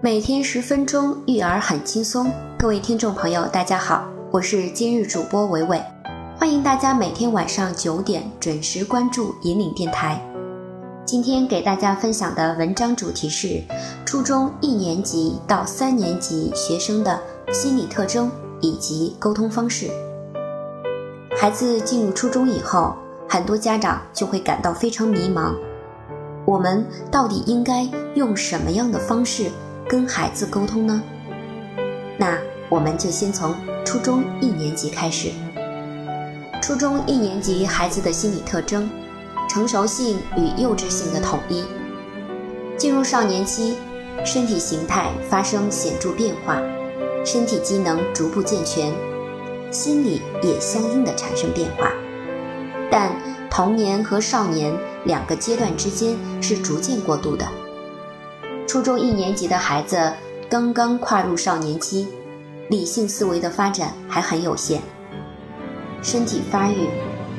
每天十分钟，育儿很轻松。各位听众朋友，大家好，我是今日主播维维，欢迎大家每天晚上九点准时关注引领电台。今天给大家分享的文章主题是初中一年级到三年级学生的心理特征以及沟通方式。孩子进入初中以后，很多家长就会感到非常迷茫，我们到底应该用什么样的方式？跟孩子沟通呢？那我们就先从初中一年级开始。初中一年级孩子的心理特征：成熟性与幼稚性的统一。进入少年期，身体形态发生显著变化，身体机能逐步健全，心理也相应的产生变化。但童年和少年两个阶段之间是逐渐过渡的。初中一年级的孩子刚刚跨入少年期，理性思维的发展还很有限，身体发育、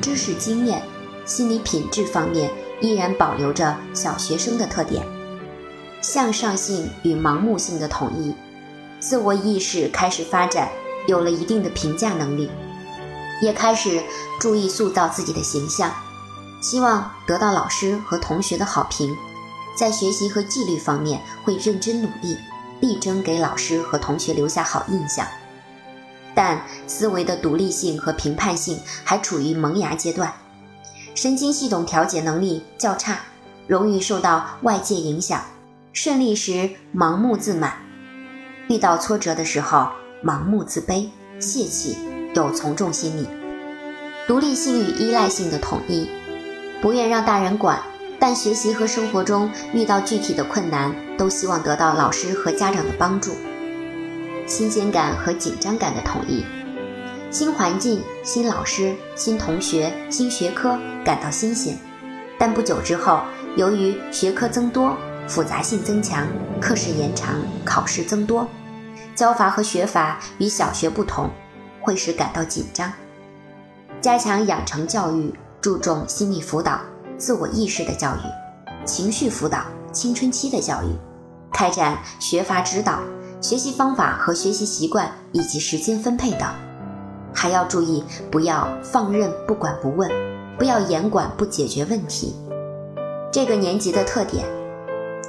知识经验、心理品质方面依然保留着小学生的特点，向上性与盲目性的统一，自我意识开始发展，有了一定的评价能力，也开始注意塑造自己的形象，希望得到老师和同学的好评。在学习和纪律方面会认真努力，力争给老师和同学留下好印象。但思维的独立性和评判性还处于萌芽阶段，神经系统调节能力较差，容易受到外界影响。顺利时盲目自满，遇到挫折的时候盲目自卑、泄气，有从众心理。独立性与依赖性的统一，不愿让大人管。但学习和生活中遇到具体的困难，都希望得到老师和家长的帮助。新鲜感和紧张感的统一，新环境、新老师、新同学、新学科感到新鲜，但不久之后，由于学科增多、复杂性增强、课时延长、考试增多，教法和学法与小学不同，会使感到紧张。加强养成教育，注重心理辅导。自我意识的教育，情绪辅导，青春期的教育，开展学法指导、学习方法和学习习惯以及时间分配等，还要注意不要放任不管不问，不要严管不解决问题。这个年级的特点，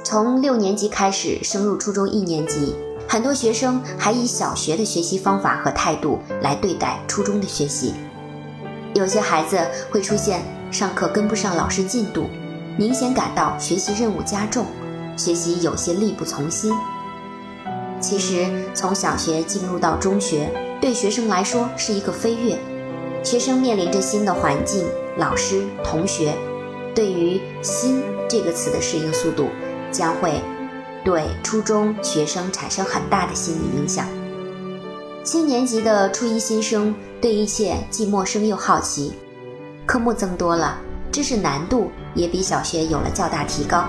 从六年级开始升入初中一年级，很多学生还以小学的学习方法和态度来对待初中的学习，有些孩子会出现。上课跟不上老师进度，明显感到学习任务加重，学习有些力不从心。其实，从小学进入到中学，对学生来说是一个飞跃。学生面临着新的环境、老师、同学，对于“新”这个词的适应速度，将会对初中学生产生很大的心理影响。七年级的初一新生对一切既陌生又好奇。科目增多了，知识难度也比小学有了较大提高，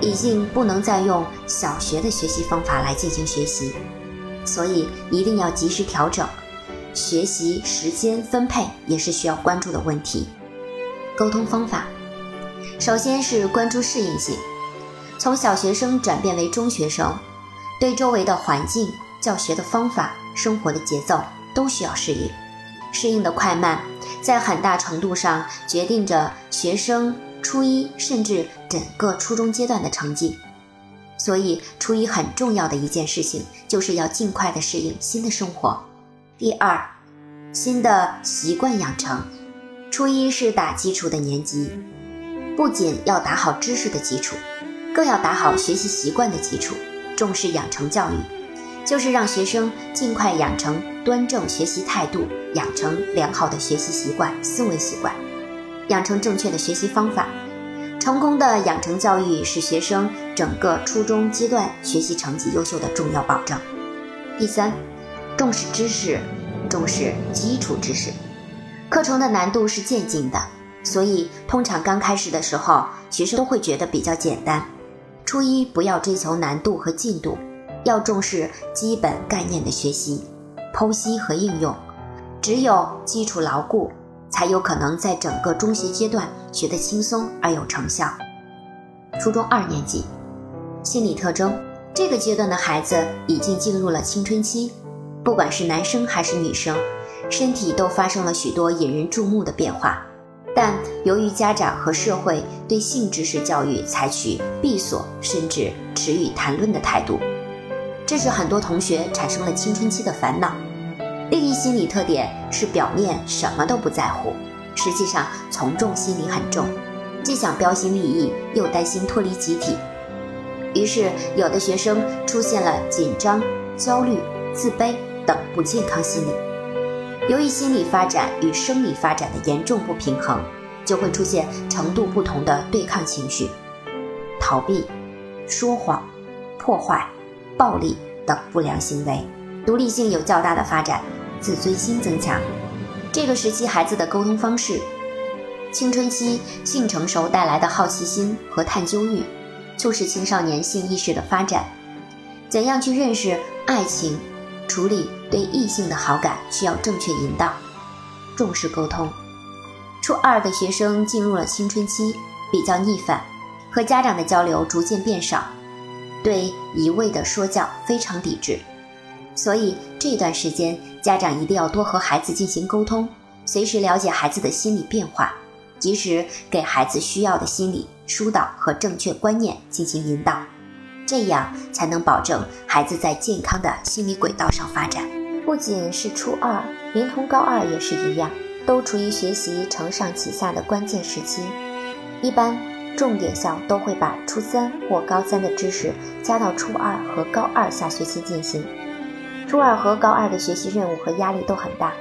已经不能再用小学的学习方法来进行学习，所以一定要及时调整。学习时间分配也是需要关注的问题。沟通方法，首先是关注适应性。从小学生转变为中学生，对周围的环境、教学的方法、生活的节奏都需要适应，适应的快慢。在很大程度上决定着学生初一甚至整个初中阶段的成绩，所以初一很重要的一件事情就是要尽快的适应新的生活。第二，新的习惯养成，初一是打基础的年级，不仅要打好知识的基础，更要打好学习习惯的基础，重视养成教育。就是让学生尽快养成端正学习态度，养成良好的学习习惯、思维习惯，养成正确的学习方法。成功的养成教育是学生整个初中阶段学习成绩优秀的重要保证。第三，重视知识，重视基础知识。课程的难度是渐进的，所以通常刚开始的时候，学生都会觉得比较简单。初一不要追求难度和进度。要重视基本概念的学习、剖析和应用，只有基础牢固，才有可能在整个中学阶段学得轻松而有成效。初中二年级，心理特征，这个阶段的孩子已经进入了青春期，不管是男生还是女生，身体都发生了许多引人注目的变化。但由于家长和社会对性知识教育采取闭锁甚至耻于谈论的态度，这使很多同学产生了青春期的烦恼。另一心理特点是表面什么都不在乎，实际上从众心理很重，既想标新立异，又担心脱离集体。于是，有的学生出现了紧张、焦虑、自卑等不健康心理。由于心理发展与生理发展的严重不平衡，就会出现程度不同的对抗情绪、逃避、说谎、破坏、暴力等不良行为。独立性有较大的发展，自尊心增强。这个时期孩子的沟通方式，青春期性成熟带来的好奇心和探究欲，促使青少年性意识的发展。怎样去认识爱情？处理对异性的好感需要正确引导，重视沟通。初二的学生进入了青春期，比较逆反，和家长的交流逐渐变少，对一味的说教非常抵制。所以这段时间，家长一定要多和孩子进行沟通，随时了解孩子的心理变化，及时给孩子需要的心理疏导和正确观念进行引导。这样才能保证孩子在健康的心理轨道上发展。不仅是初二，连同高二也是一样，都处于学习承上启下的关键时期。一般重点校都会把初三或高三的知识加到初二和高二下学期进行。初二和高二的学习任务和压力都很大，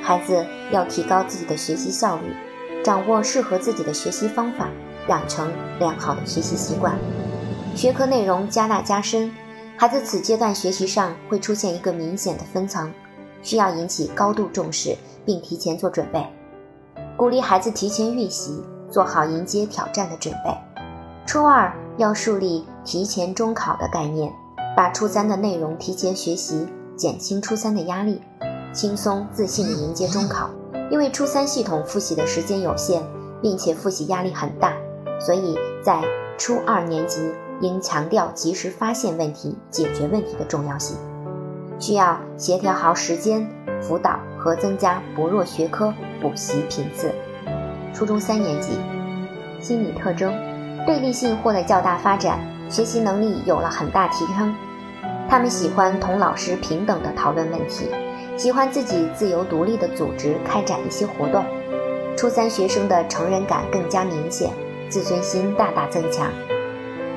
孩子要提高自己的学习效率，掌握适合自己的学习方法，养成良好的学习习惯。学科内容加大加深，孩子此阶段学习上会出现一个明显的分层，需要引起高度重视，并提前做准备，鼓励孩子提前预习，做好迎接挑战的准备。初二要树立提前中考的概念，把初三的内容提前学习，减轻初三的压力，轻松自信地迎接中考。因为初三系统复习的时间有限，并且复习压力很大，所以在初二年级。应强调及时发现问题、解决问题的重要性，需要协调好时间、辅导和增加薄弱学科补习频次。初中三年级，心理特征，对立性获得较大发展，学习能力有了很大提升。他们喜欢同老师平等的讨论问题，喜欢自己自由独立的组织开展一些活动。初三学生的成人感更加明显，自尊心大大增强。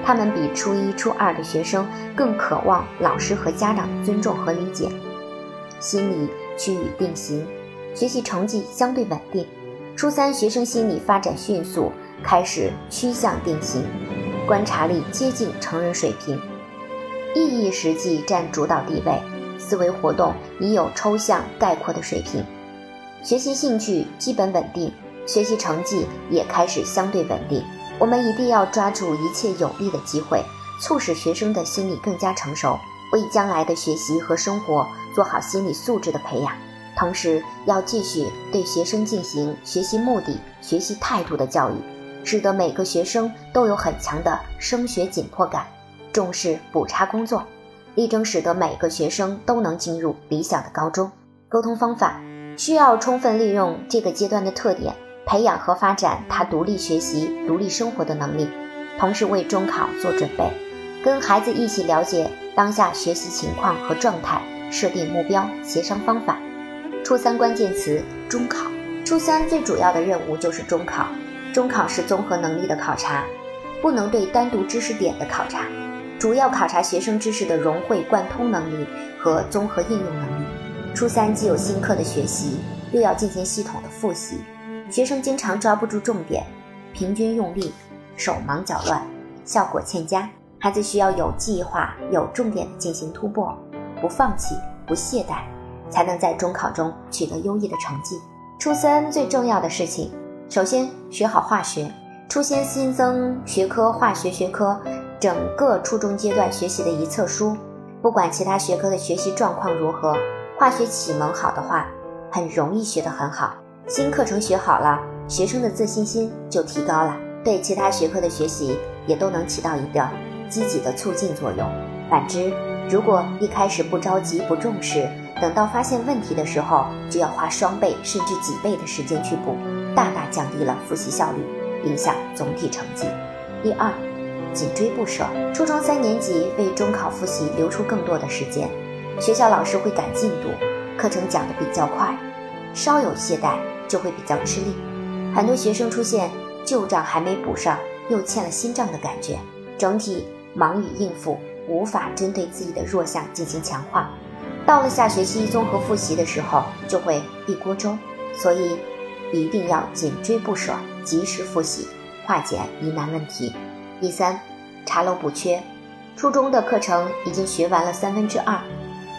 他们比初一、初二的学生更渴望老师和家长尊重和理解，心理趋于定型，学习成绩相对稳定。初三学生心理发展迅速，开始趋向定型，观察力接近成人水平，意义实际占主导地位，思维活动已有抽象概括的水平，学习兴趣基本稳定，学习成绩也开始相对稳定。我们一定要抓住一切有利的机会，促使学生的心理更加成熟，为将来的学习和生活做好心理素质的培养。同时，要继续对学生进行学习目的、学习态度的教育，使得每个学生都有很强的升学紧迫感，重视补差工作，力争使得每个学生都能进入理想的高中。沟通方法需要充分利用这个阶段的特点。培养和发展他独立学习、独立生活的能力，同时为中考做准备，跟孩子一起了解当下学习情况和状态，设定目标、协商方法。初三关键词：中考。初三最主要的任务就是中考。中考是综合能力的考察，不能对单独知识点的考察，主要考察学生知识的融会贯通能力和综合应用能力。初三既有新课的学习，又要进行系统的复习。学生经常抓不住重点，平均用力，手忙脚乱，效果欠佳。孩子需要有计划、有重点的进行突破，不放弃、不懈怠，才能在中考中取得优异的成绩。初三最重要的事情，首先学好化学。初先新增学科化学学科，整个初中阶段学习的一册书。不管其他学科的学习状况如何，化学启蒙好的话，很容易学得很好。新课程学好了，学生的自信心就提高了，对其他学科的学习也都能起到一个积极的促进作用。反之，如果一开始不着急、不重视，等到发现问题的时候，就要花双倍甚至几倍的时间去补，大大降低了复习效率，影响总体成绩。第二，紧追不舍。初中三年级为中考复习留出更多的时间，学校老师会赶进度，课程讲得比较快，稍有懈怠就会比较吃力。很多学生出现旧账还没补上，又欠了新账的感觉，整体忙于应付，无法针对自己的弱项进行强化。到了下学期综合复习的时候，就会一锅粥。所以，一定要紧追不舍，及时复习，化解疑难问题。第三，查漏补缺。初中的课程已经学完了三分之二，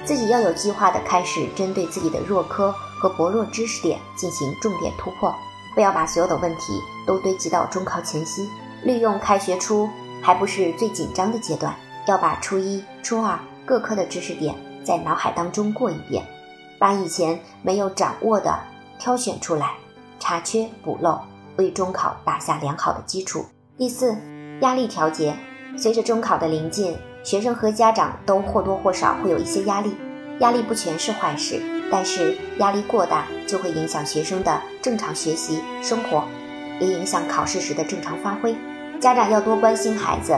自己要有计划的开始针对自己的弱科和薄弱知识点进行重点突破。不要把所有的问题都堆积到中考前夕，利用开学初还不是最紧张的阶段，要把初一、初二各科的知识点在脑海当中过一遍，把以前没有掌握的挑选出来，查缺补漏，为中考打下良好的基础。第四，压力调节。随着中考的临近，学生和家长都或多或少会有一些压力，压力不全是坏事。但是压力过大就会影响学生的正常学习生活，也影响考试时的正常发挥。家长要多关心孩子，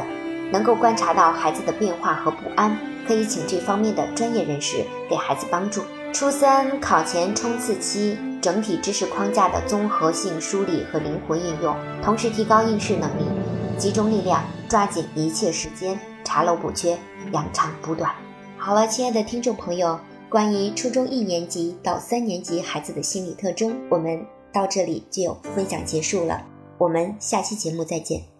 能够观察到孩子的变化和不安，可以请这方面的专业人士给孩子帮助。初三考前冲刺期，整体知识框架的综合性梳理和灵活应用，同时提高应试能力，集中力量，抓紧一切时间，查漏补缺，扬长补短。好了，亲爱的听众朋友。关于初中一年级到三年级孩子的心理特征，我们到这里就分享结束了。我们下期节目再见。